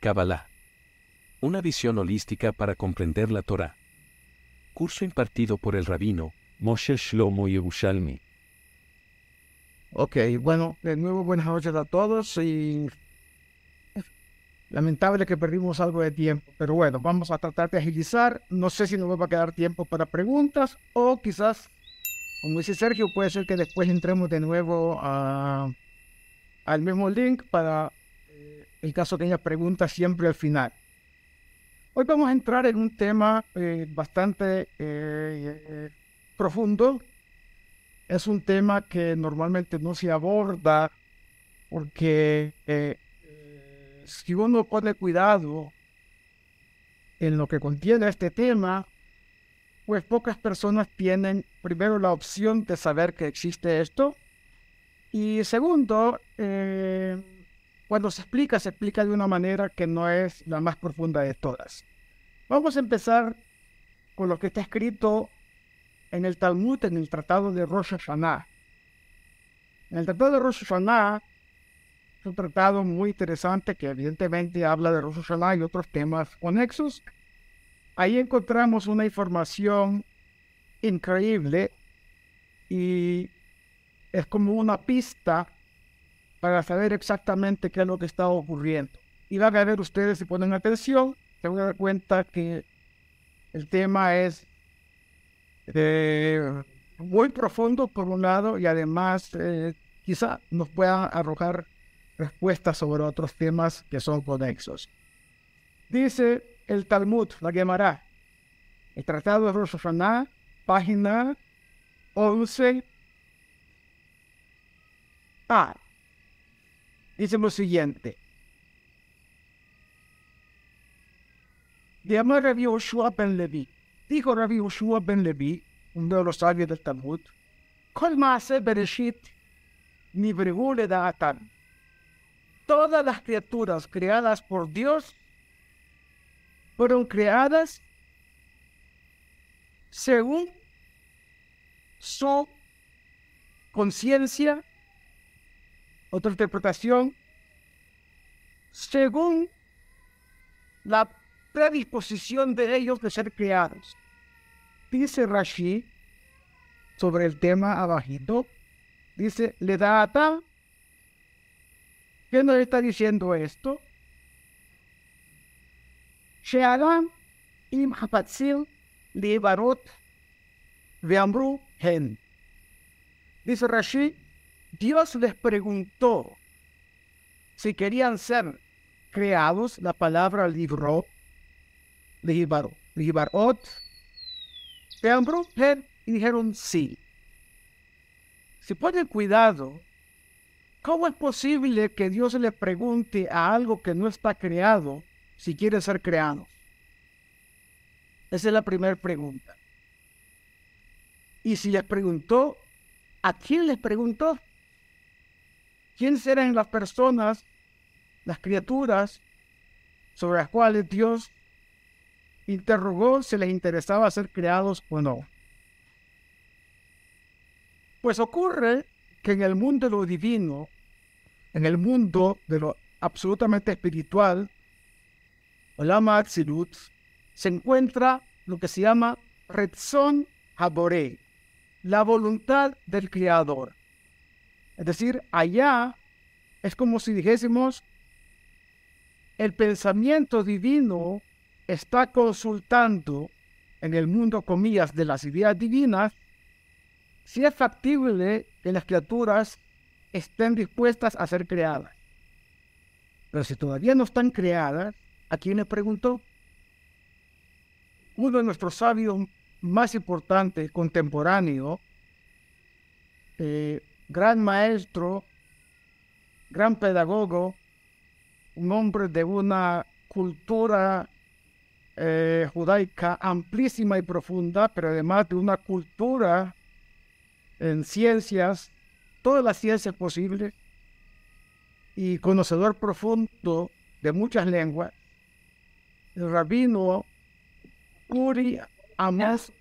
Kabbalah. Una visión holística para comprender la Torah. Curso impartido por el rabino Moshe Shlomo Yerushalmi. Ok, bueno, de nuevo buenas noches a todos y lamentable que perdimos algo de tiempo, pero bueno, vamos a tratar de agilizar. No sé si nos va a quedar tiempo para preguntas o quizás, como dice Sergio, puede ser que después entremos de nuevo a, al mismo link para el caso haya preguntas siempre al final. Hoy vamos a entrar en un tema eh, bastante eh, profundo. Es un tema que normalmente no se aborda porque eh, si uno pone cuidado en lo que contiene este tema, pues pocas personas tienen primero la opción de saber que existe esto y segundo, cuando se explica, se explica de una manera que no es la más profunda de todas. Vamos a empezar con lo que está escrito en el Talmud, en el Tratado de Rosh Hashanah. En el Tratado de Rosh Hashanah es un tratado muy interesante que evidentemente habla de Rosh Hashanah y otros temas conexos. Ahí encontramos una información increíble y es como una pista para saber exactamente qué es lo que está ocurriendo. Y van a ver ustedes, si ponen atención, se van a dar cuenta que el tema es eh, muy profundo por un lado y además eh, quizá nos pueda arrojar respuestas sobre otros temas que son conexos. Dice el Talmud, la Gemara, el Tratado de Rosh Hashanah, página 11. Ah, dice lo siguiente. Llama Rabbi Yoshua ben Levi. Dijo Rabbi Yoshua ben Levi, uno de los sabios del Talmud, Kol Bereshit Nibrehu le Da'atan. Todas las criaturas creadas por Dios fueron creadas según su conciencia otra interpretación, según la predisposición de ellos de ser creados. Dice Rashi sobre el tema abajito, dice, le da a ¿Qué nos está diciendo esto? Shearam im hapatzil libarot veamru hen. Dice Rashi, Dios les preguntó si querían ser creados, la palabra libro, libarot, libarot, y dijeron sí. Si ponen cuidado, ¿cómo es posible que Dios le pregunte a algo que no está creado si quiere ser creado? Esa es la primera pregunta. Y si les preguntó, ¿a quién les preguntó? ¿Quién serán las personas, las criaturas sobre las cuales Dios interrogó si les interesaba ser creados o no? Pues ocurre que en el mundo de lo divino, en el mundo de lo absolutamente espiritual, Olama Atsilut, se encuentra lo que se llama Retzon Haboré, la voluntad del Creador. Es decir, allá es como si dijésemos, el pensamiento divino está consultando en el mundo, comillas, de las ideas divinas, si es factible que las criaturas estén dispuestas a ser creadas. Pero si todavía no están creadas, ¿a quién le preguntó? Uno de nuestros sabios más importantes, contemporáneo, eh, gran maestro, gran pedagogo, un hombre de una cultura eh, judaica amplísima y profunda, pero además de una cultura en ciencias, todas las ciencias posibles, y conocedor profundo de muchas lenguas, el rabino Uri Amos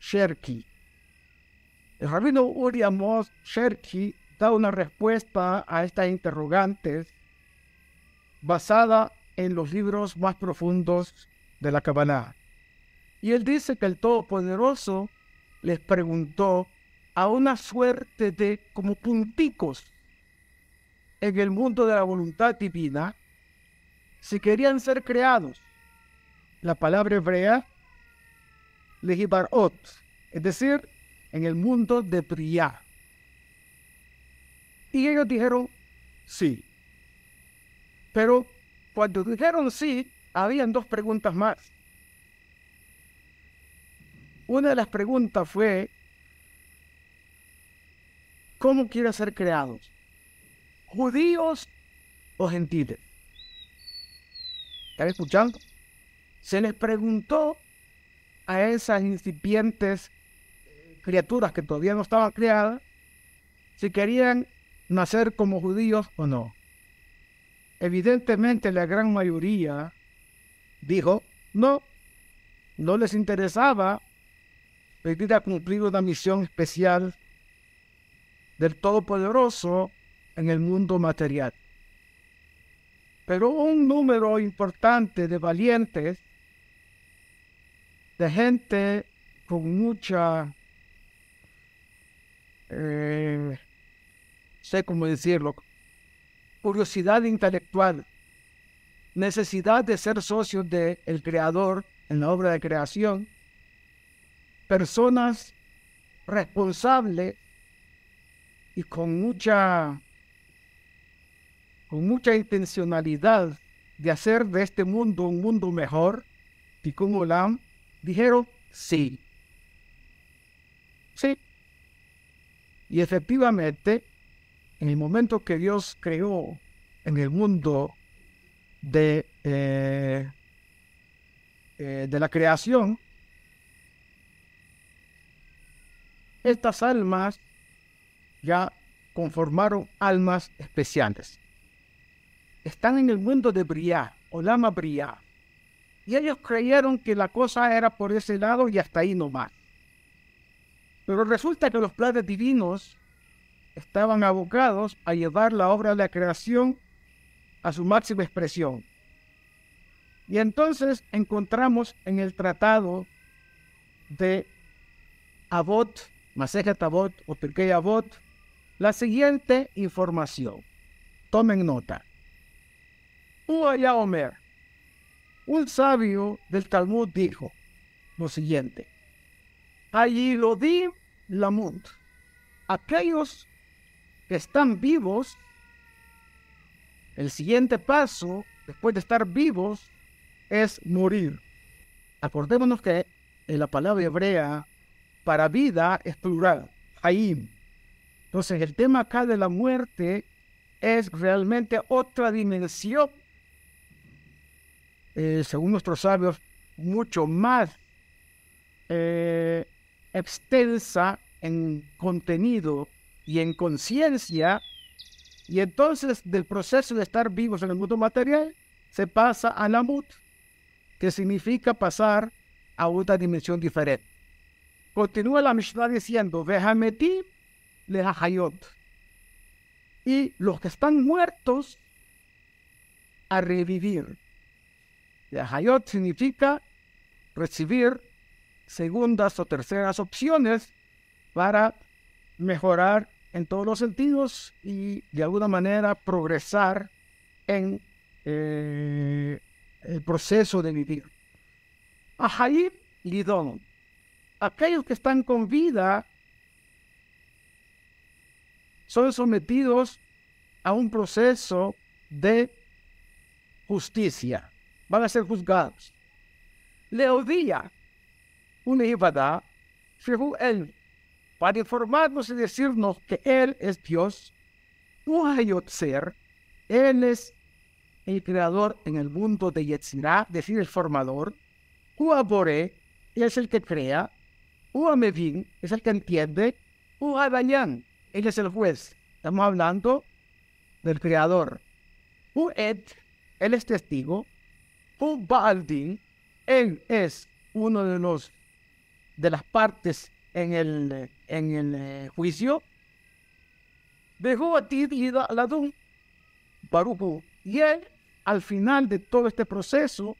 Sherki. El rabino Uri Amos Sherki da una respuesta a estas interrogantes basada en los libros más profundos de la Kabbalah. Y él dice que el Todopoderoso les preguntó a una suerte de como punticos en el mundo de la voluntad divina si querían ser creados. La palabra hebrea, lehibarot, es decir, en el mundo de Briah. Y ellos dijeron sí. Pero cuando dijeron sí, habían dos preguntas más. Una de las preguntas fue, ¿cómo quieren ser creados? ¿Judíos o gentiles? ¿Están escuchando? Se les preguntó a esas incipientes criaturas que todavía no estaban creadas si querían nacer como judíos o no. Evidentemente la gran mayoría dijo no, no les interesaba venir a cumplir una misión especial del Todopoderoso en el mundo material. Pero un número importante de valientes, de gente con mucha, eh, sé cómo decirlo, curiosidad intelectual, necesidad de ser socios del el Creador en la obra de creación, personas responsables y con mucha con mucha intencionalidad de hacer de este mundo un mundo mejor, Tikkun Olam, dijeron sí. Sí. Y efectivamente, en el momento que Dios creó en el mundo de, eh, eh, de la creación, estas almas ya conformaron almas especiales. Están en el mundo de Briah, Olama Briah. Y ellos creyeron que la cosa era por ese lado y hasta ahí nomás. Pero resulta que los planes divinos estaban abocados a llevar la obra de la creación a su máxima expresión. Y entonces encontramos en el tratado de Abot Masejet Avot o Pirkei Avot, la siguiente información. Tomen nota. Uaya Omer, un sabio del Talmud dijo lo siguiente. Allí lo di Lamut. Aquellos que están vivos, el siguiente paso, después de estar vivos, es morir. Acordémonos que en la palabra hebrea para vida es plural, ahí. Entonces el tema acá de la muerte es realmente otra dimensión, eh, según nuestros sabios, mucho más eh, extensa en contenido y en conciencia. Y entonces del proceso de estar vivos en el mundo material se pasa a la mut, que significa pasar a otra dimensión diferente. Continúa la Mishnah diciendo, Vehameti lehayot. Y los que están muertos a revivir. Lehayot significa recibir segundas o terceras opciones para mejorar en todos los sentidos y de alguna manera progresar en eh, el proceso de vivir. Ahayim lidon aquellos que están con vida son sometidos a un proceso de justicia. Van a ser juzgados. Leodía, una Ibada, él, para informarnos y decirnos que Él es Dios, ser, Él es el creador en el mundo de Yetzirah, decir, el formador, Él es el que crea, Uamevin es el que entiende. Uadayan, él es el juez. Estamos hablando del creador. Ued, él es testigo. Ubaldin, él es uno de los de las partes en el, en el eh, juicio. Dejó a ti y Ladun, Baruchu, y él al final de todo este proceso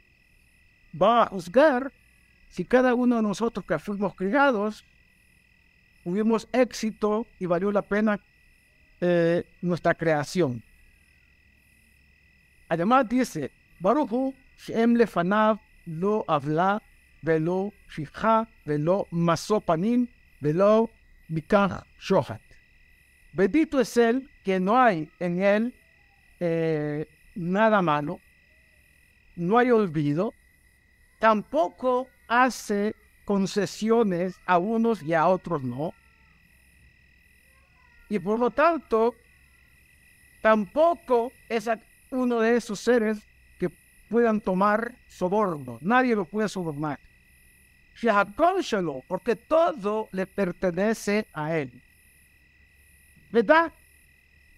va a juzgar si cada uno de nosotros que fuimos criados tuvimos éxito y valió la pena eh, nuestra creación. Además dice, Baruchu Shem Lefanav lo habla velo shija velo masopanim velo mikach shohat. Bendito es él que no hay en él nada malo, no hay olvido, tampoco hace concesiones a unos y a otros no. Y por lo tanto, tampoco es uno de esos seres que puedan tomar soborno. Nadie lo puede sobornar. Porque todo le pertenece a él. ¿Verdad?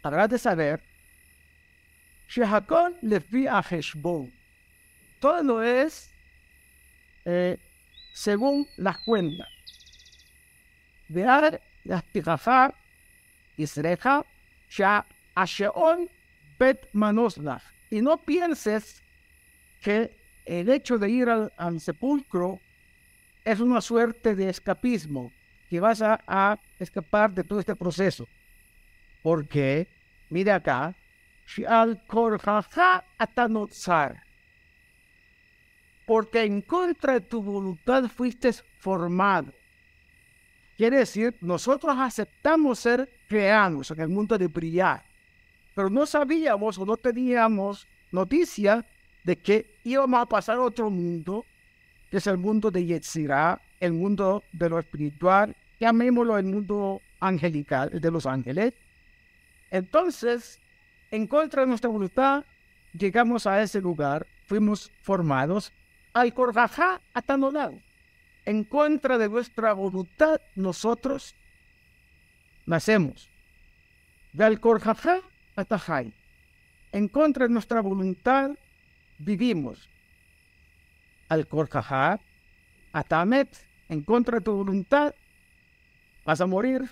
Habrá de saber. le vi a Todo lo es eh, según las cuentas. Vear las tirafar Isreja ya Asheon Bet Manosla. Y no pienses que el hecho de ir al, sepulcro es una suerte de escapismo, que vas a, escapar de todo este proceso. Porque, mire acá, al atanotzar. Porque en contra de tu voluntad fuiste formado. Quiere decir, nosotros aceptamos ser creados en el mundo de brillar, pero no sabíamos o no teníamos noticia de que íbamos a pasar a otro mundo, que es el mundo de Yetzirah, el mundo de lo espiritual, llamémoslo el mundo angelical, de los ángeles. Entonces, en contra de nuestra voluntad, llegamos a ese lugar, fuimos formados al Korjajá atanolado en contra de nuestra voluntad, nosotros nacemos. Del Korjafá Atajay. En contra de nuestra voluntad, vivimos. Al Korjafá Atamet. En contra de tu voluntad, vas a morir.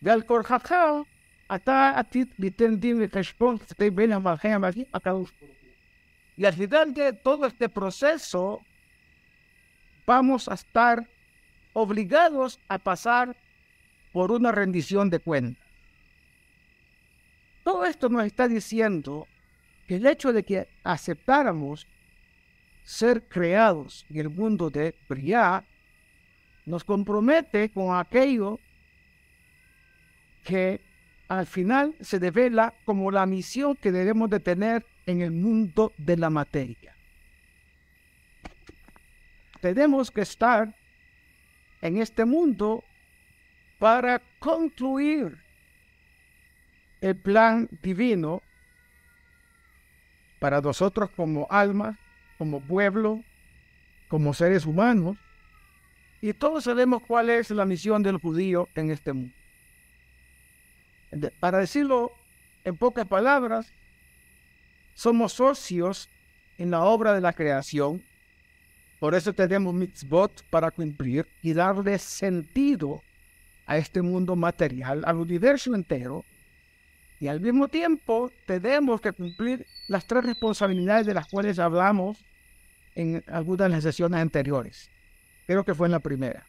Del Korjafá Ata Atit Bitendim Keshpon Y al final de todo este proceso, vamos a estar obligados a pasar por una rendición de cuentas. Todo esto nos está diciendo que el hecho de que aceptáramos ser creados en el mundo de Briá nos compromete con aquello que al final se devela como la misión que debemos de tener en el mundo de la materia. Tenemos que estar en este mundo para concluir el plan divino para nosotros como almas, como pueblo, como seres humanos. Y todos sabemos cuál es la misión del judío en este mundo. Para decirlo en pocas palabras, somos socios en la obra de la creación por eso tenemos mitzvot para cumplir y darle sentido a este mundo material, al universo entero. Y al mismo tiempo tenemos que cumplir las tres responsabilidades de las cuales hablamos en algunas de las sesiones anteriores. Creo que fue en la primera.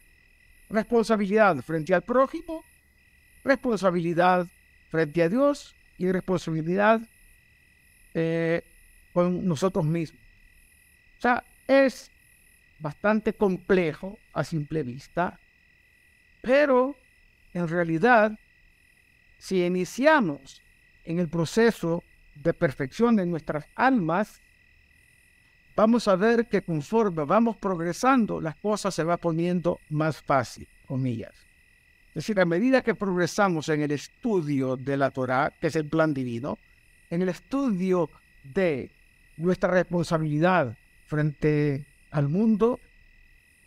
Responsabilidad frente al prójimo, responsabilidad frente a Dios y responsabilidad eh, con nosotros mismos. O sea, es bastante complejo a simple vista, pero en realidad, si iniciamos en el proceso de perfección de nuestras almas, vamos a ver que conforme vamos progresando, las cosas se va poniendo más fácil, comillas. Es decir, a medida que progresamos en el estudio de la Torah, que es el plan divino, en el estudio de nuestra responsabilidad frente al mundo,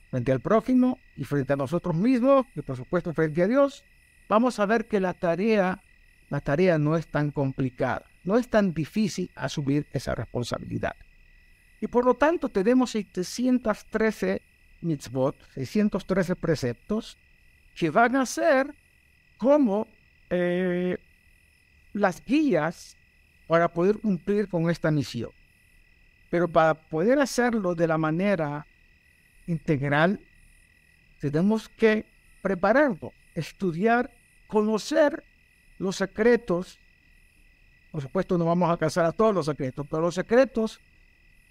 frente al prójimo y frente a nosotros mismos, y por supuesto frente a Dios, vamos a ver que la tarea, la tarea no es tan complicada, no es tan difícil asumir esa responsabilidad. Y por lo tanto tenemos 613 mitzvot, 613 preceptos, que van a ser como eh, las guías para poder cumplir con esta misión. Pero para poder hacerlo de la manera integral, tenemos que prepararlo, estudiar, conocer los secretos. Por supuesto, no vamos a alcanzar a todos los secretos, pero los secretos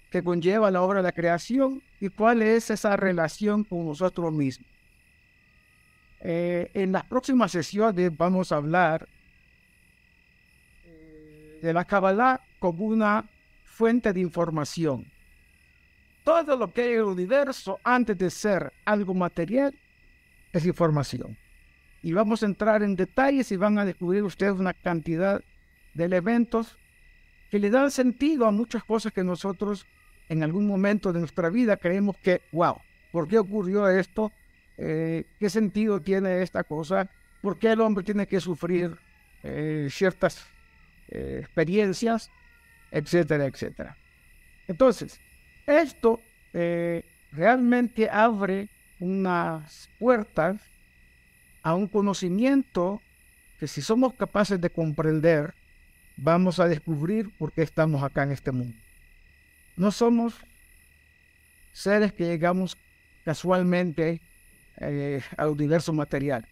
que conlleva la obra de la creación y cuál es esa relación con nosotros mismos. Eh, en las próximas sesiones vamos a hablar eh, de la Kabbalah como una fuente de información. Todo lo que hay en el universo antes de ser algo material es información. Y vamos a entrar en detalles y van a descubrir ustedes una cantidad de elementos que le dan sentido a muchas cosas que nosotros en algún momento de nuestra vida creemos que, wow, ¿por qué ocurrió esto? Eh, ¿Qué sentido tiene esta cosa? ¿Por qué el hombre tiene que sufrir eh, ciertas eh, experiencias? Etcétera, etcétera. Entonces, esto realmente abre unas puertas a un conocimiento que si somos capaces de comprender, vamos a descubrir por qué estamos acá en este mundo. No somos seres que llegamos casualmente eh, al universo material.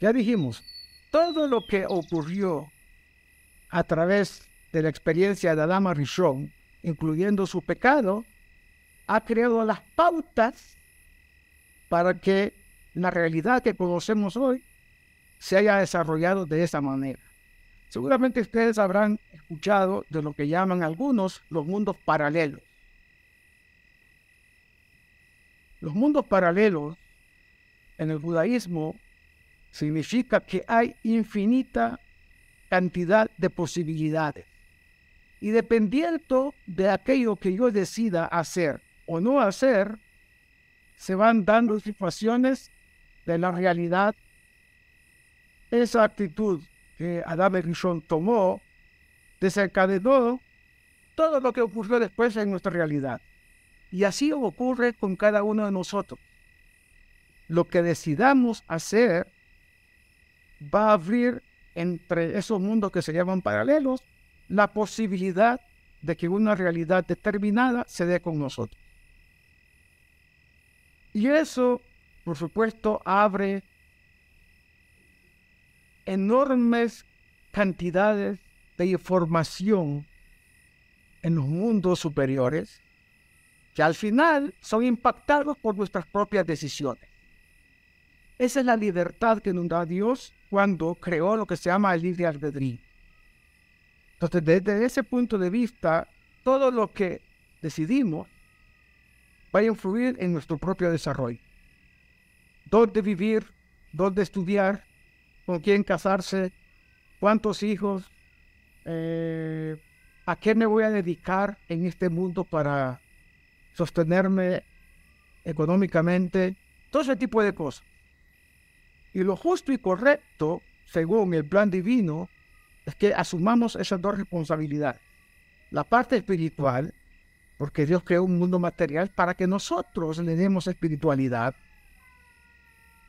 Ya dijimos, todo lo que ocurrió a través de la experiencia de Adama Rishon, incluyendo su pecado, ha creado las pautas para que la realidad que conocemos hoy se haya desarrollado de esa manera. Seguramente ustedes habrán escuchado de lo que llaman algunos los mundos paralelos. Los mundos paralelos en el judaísmo significa que hay infinita cantidad de posibilidades. Y dependiendo de aquello que yo decida hacer o no hacer, se van dando situaciones de la realidad. Esa actitud que Adam Rishon tomó desencadenó todo lo que ocurrió después en nuestra realidad. Y así ocurre con cada uno de nosotros. Lo que decidamos hacer va a abrir entre esos mundos que se llaman paralelos la posibilidad de que una realidad determinada se dé con nosotros. Y eso, por supuesto, abre enormes cantidades de información en los mundos superiores que al final son impactados por nuestras propias decisiones. Esa es la libertad que nos da Dios cuando creó lo que se llama el libre albedrío. Entonces, desde ese punto de vista, todo lo que decidimos va a influir en nuestro propio desarrollo. Dónde vivir, dónde estudiar, con quién casarse, cuántos hijos, eh, a qué me voy a dedicar en este mundo para sostenerme económicamente, todo ese tipo de cosas. Y lo justo y correcto, según el plan divino, es que asumamos esas dos responsabilidades. La parte espiritual, porque Dios creó un mundo material para que nosotros le demos espiritualidad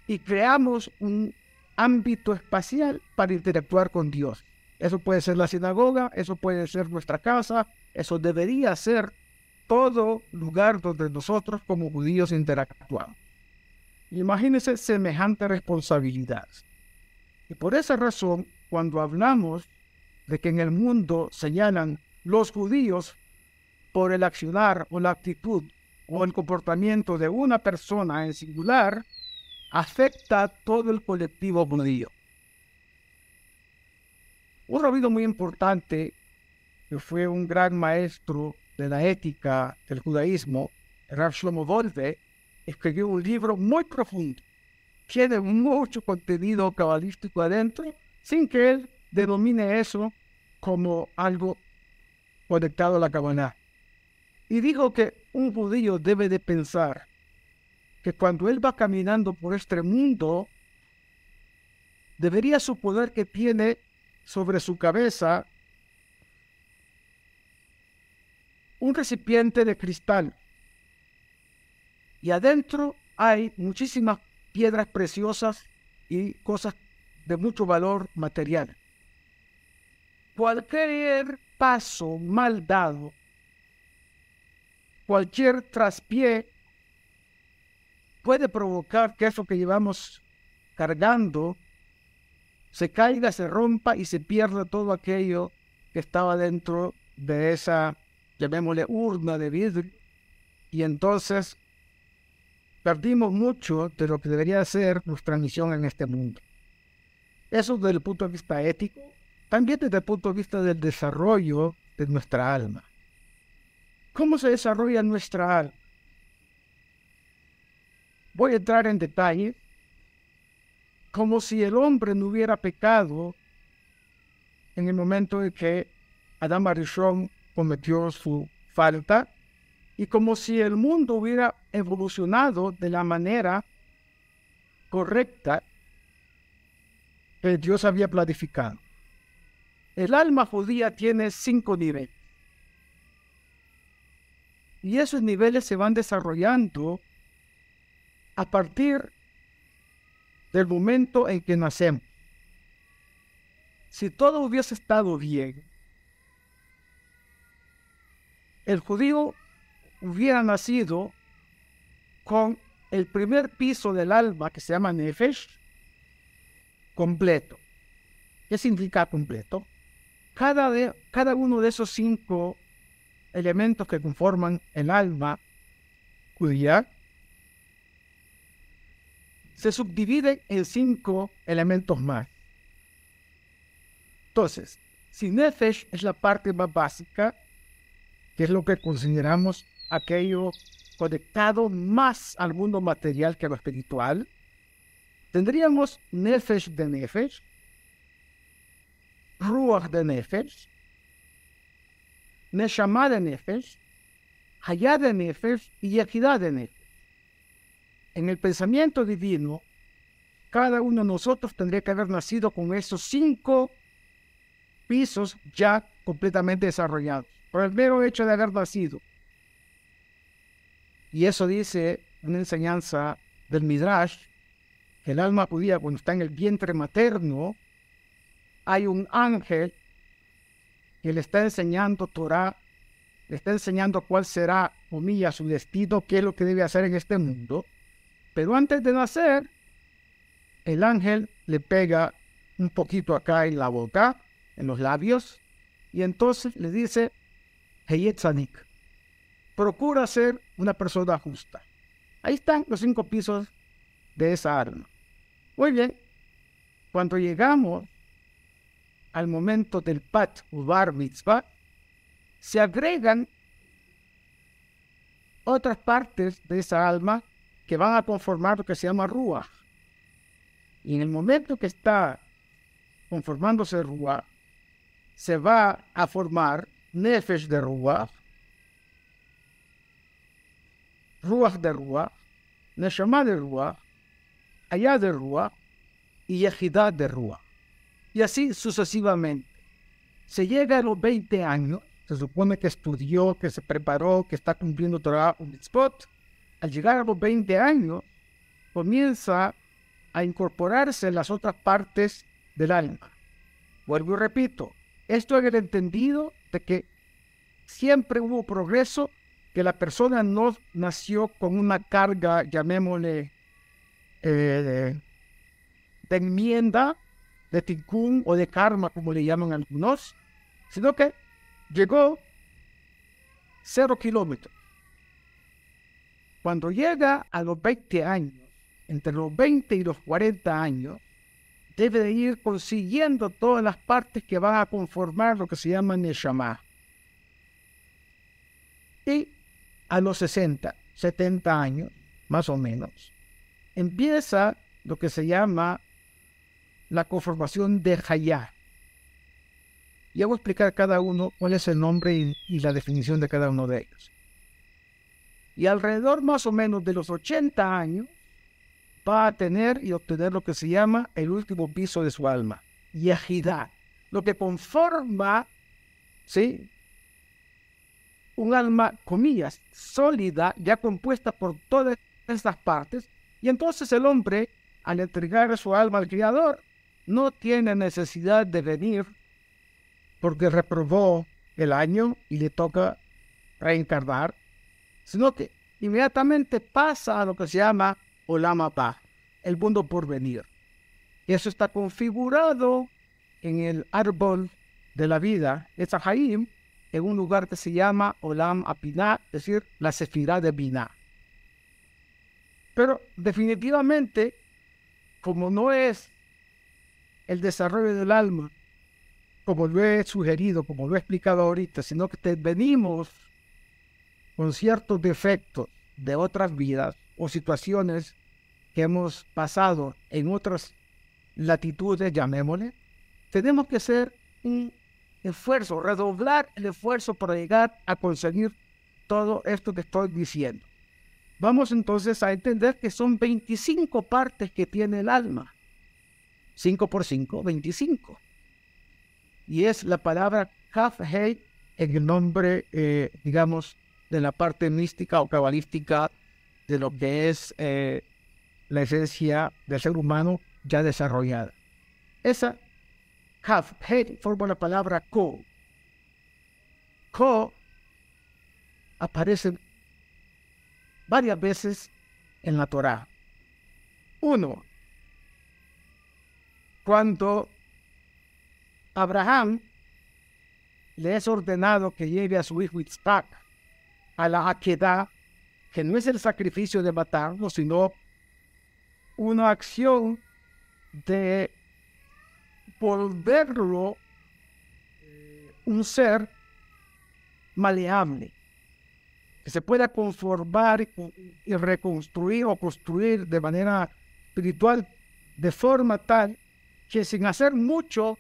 y creamos un ámbito espacial para interactuar con Dios. Eso puede ser la sinagoga, eso puede ser nuestra casa, eso debería ser todo lugar donde nosotros como judíos interactuamos. Imagínense semejante responsabilidad. Y por esa razón, cuando hablamos de que en el mundo señalan los judíos por el accionar o la actitud o el comportamiento de una persona en singular, afecta a todo el colectivo judío. Un rabino muy importante, que fue un gran maestro de la ética del judaísmo, Rav Shlomo Volve, escribió un libro muy profundo. Tiene mucho contenido cabalístico adentro, sin que él denomine eso como algo conectado a la cabana. Y dijo que un judío debe de pensar que cuando él va caminando por este mundo, debería suponer que tiene sobre su cabeza un recipiente de cristal. Y adentro hay muchísimas piedras preciosas y cosas de mucho valor material. Cualquier paso mal dado, cualquier traspié puede provocar que eso que llevamos cargando se caiga, se rompa y se pierda todo aquello que estaba dentro de esa, llamémosle, urna de vidrio. Y entonces perdimos mucho de lo que debería ser nuestra misión en este mundo. Eso desde el punto de vista ético, también desde el punto de vista del desarrollo de nuestra alma. ¿Cómo se desarrolla nuestra alma? Voy a entrar en detalle como si el hombre no hubiera pecado en el momento en que Adán Arishon cometió su falta y como si el mundo hubiera evolucionado de la manera correcta que Dios había planificado. El alma judía tiene cinco niveles. Y esos niveles se van desarrollando a partir del momento en que nacemos. Si todo hubiese estado bien, el judío hubiera nacido con el primer piso del alma que se llama Nefesh completo. ¿Qué significa completo? Cada, de, cada uno de esos cinco elementos que conforman el alma judía se subdivide en cinco elementos más. Entonces, si Nefesh es la parte más básica, que es lo que consideramos aquello conectado más al mundo material que a lo espiritual, tendríamos Nefesh de Nefesh, Ruach de Nefesh, Neshama de Nefesh, Hayah de Nefesh y Yehidá de Nefesh en el pensamiento divino, cada uno de nosotros tendría que haber nacido con esos cinco pisos ya completamente desarrollados, por el mero hecho de haber nacido. Y eso dice una enseñanza del Midrash, que el alma judía cuando está en el vientre materno, hay un ángel que le está enseñando Torah, le está enseñando cuál será, su destino, qué es lo que debe hacer en este mundo. Pero antes de nacer, el ángel le pega un poquito acá en la boca, en los labios, y entonces le dice, Heyetzanik, procura ser una persona justa. Ahí están los cinco pisos de esa arma. Muy bien, cuando llegamos al momento del Pat Ubar Mitzvah, se agregan otras partes de esa alma que van a conformar lo que se llama Rúa. Y en el momento que está conformándose Rúa, se va a formar Nefesh de Rúa, Ruach de Rúa, Neshama de Rúa, Allá de Rúa y Yehidad de Rúa. Y así sucesivamente. Se llega a los 20 años, se supone que estudió, que se preparó, que está cumpliendo Torah un spot al llegar a los 20 años, comienza a incorporarse en las otras partes del alma. Vuelvo y repito, esto es el entendido de que siempre hubo progreso, que la persona no nació con una carga, llamémosle, eh, de, enmienda, de tikkun o de karma, como le llaman algunos, sino que llegó cero kilómetros cuando llega a los 20 años, entre los 20 y los 40 años, debe de ir consiguiendo todas las partes que van a conformar lo que se llama Neshama. Y a los 60, 70 años, más o menos, empieza lo que se llama la conformación de Hayah. Y voy a explicar cada uno cuál es el nombre y la definición de cada uno de ellos y alrededor más o menos de los 80 años va a tener y obtener lo que se llama el último piso de su alma, Yahidá, lo que conforma, ¿sí? Un alma, comillas, sólida, ya compuesta por todas estas partes, y entonces el hombre, al entregar su alma al Creador, no tiene necesidad de venir porque reprobó el año y le toca reencarnar, sino que inmediatamente pasa a lo que se llama Olam Abba, el mundo por venir. Eso está configurado en el árbol de la vida, es Jaim, en un lugar que se llama Olam Apiná, es decir, la Sefirá de Binah. Pero definitivamente, como no es el desarrollo del alma, como lo he sugerido, como lo he explicado ahorita, sino que venimos con ciertos defectos de otras vidas o situaciones que hemos pasado en otras latitudes, llamémosle, tenemos que hacer un esfuerzo, redoblar el esfuerzo para llegar a conseguir todo esto que estoy diciendo. Vamos entonces a entender que son 25 partes que tiene el alma. 5 por 5, 25. Y es la palabra Hei en el nombre, eh, digamos, de la parte mística o cabalística de lo que es eh, la esencia del ser humano ya desarrollada. Esa Kaf Hei forma la palabra Ko. Ko aparece varias veces en la Torá. Uno, cuando Abraham le es ordenado que lleve a su hijo Isaac a la Akedah, que no es el sacrificio de matarlo, sino una acción de volverlo eh, un ser maleable que se pueda conformar y reconstruir o construir de manera espiritual de forma tal que sin hacer mucho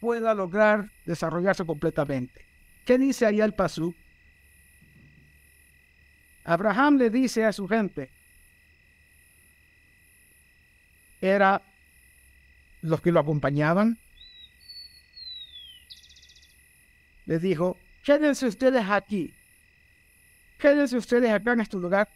pueda lograr desarrollarse completamente. ¿Qué dice ahí el Pasú? Abraham le dice a su gente, era los que lo acompañaban, les dijo, quédense ustedes aquí, quédense ustedes acá en este lugar.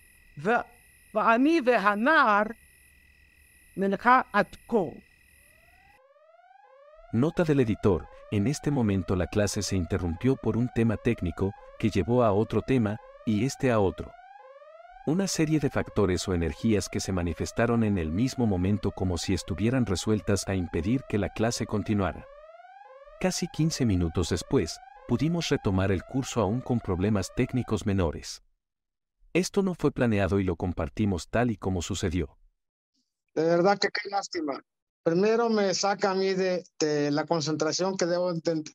Nota del editor, en este momento la clase se interrumpió por un tema técnico que llevó a otro tema y este a otro. Una serie de factores o energías que se manifestaron en el mismo momento como si estuvieran resueltas a impedir que la clase continuara. Casi 15 minutos después, pudimos retomar el curso aún con problemas técnicos menores. Esto no fue planeado y lo compartimos tal y como sucedió. De verdad que qué lástima. Primero me saca a mí de, la concentración que debo,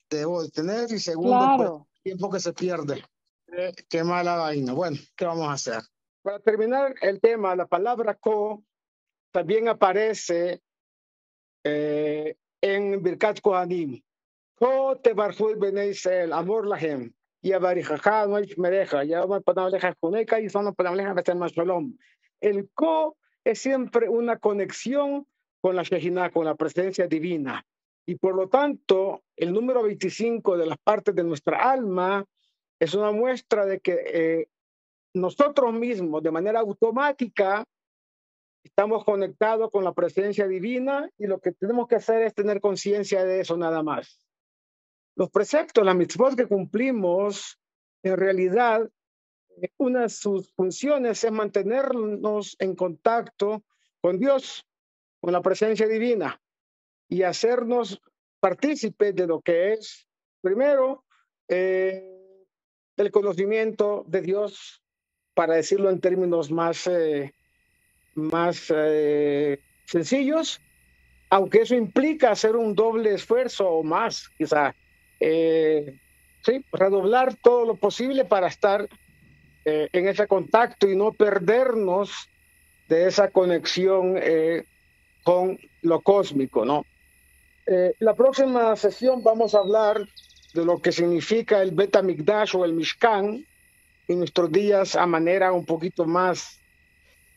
debo tener y segundo, pues, el tiempo que se pierde. qué mala vaina. Bueno, ¿qué vamos a hacer? Para terminar el tema, la palabra ko también aparece eh, en Birkat Kohanim. Ko te barjul el amor lahem. Y abarijaja no hay mereja. Ya vamos a juneca y son shalom. El ko es siempre una conexión con la Shejina, con la presencia divina. Y por lo tanto, el número 25 de las partes de nuestra alma es una muestra de que eh, nosotros mismos, de manera automática, estamos conectados con la presencia divina y lo que tenemos que hacer es tener conciencia de eso nada más. Los preceptos, las mitzvot que cumplimos, en realidad, una de sus funciones es mantenernos en contacto con Dios, con la presencia divina y hacernos partícipes de lo que es, primero, eh, el conocimiento de Dios, para decirlo en términos más, eh, más eh, sencillos, aunque eso implica hacer un doble esfuerzo o más, quizá, eh, sí, redoblar todo lo posible para estar en ese contacto y no perdernos de esa conexión con lo cósmico, ¿no? la próxima sesión vamos a hablar de lo que significa el Betamigdash o el Mishkan, en nuestros días a manera un poquito más,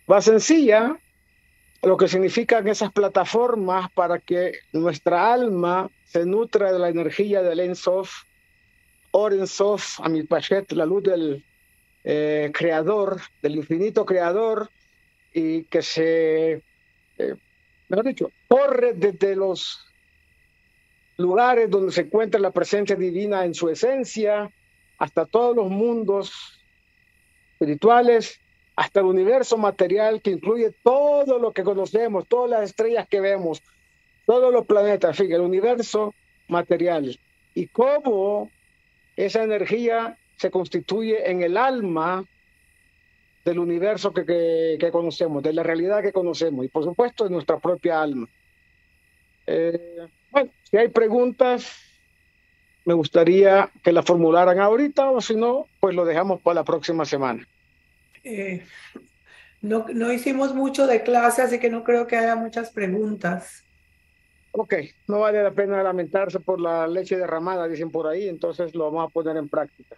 más sencilla, lo que significan esas plataformas para que nuestra alma se nutra de la energía del Ensof, Orensof, Amil Pachet, la luz del eh, creador, del infinito creador, y que se, eh, mejor dicho, corre desde los lugares donde se encuentra la presencia divina en su esencia, hasta todos los mundos espirituales, hasta el universo material que incluye todo lo que conocemos, todas las estrellas que vemos, todos los planetas, en el universo material. Y cómo esa energía se constituye en el alma del universo que, que, conocemos, de la realidad que conocemos y por supuesto de nuestra propia alma. Eh, bueno, si hay preguntas, me gustaría que las formularan ahorita o si no, pues lo dejamos para la próxima semana. Eh, no, no hicimos mucho de clase, así que no creo que haya muchas preguntas. Ok, no vale la pena lamentarse por la leche derramada, dicen por ahí, entonces lo vamos a poner en práctica.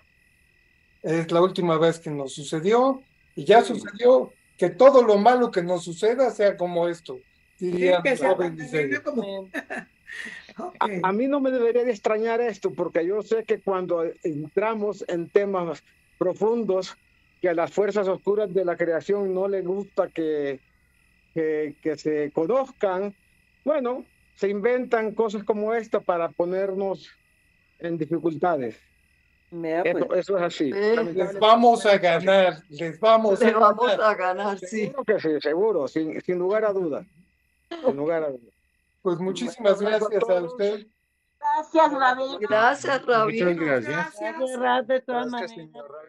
Es la última vez que nos sucedió y ya sucedió que todo lo malo que nos suceda sea como esto, diría a, mí no me debería de extrañar esto, porque yo sé que cuando entramos en temas profundos, que a las fuerzas oscuras de la creación no les gusta que, que, que se conozcan, bueno, se inventan cosas como esta para ponernos en dificultades. Eso, pues. eso, es así. Les vamos a ganar, les vamos, a, vamos ganar. a ganar. sí. Seguro que sí, seguro, sin, sin lugar a dudas. Sin lugar a dudas. Pues muchísimas gracias a, usted. Gracias, Ravi. Gracias, Ravi. Muchas gracias. Gracias, de todas maneras.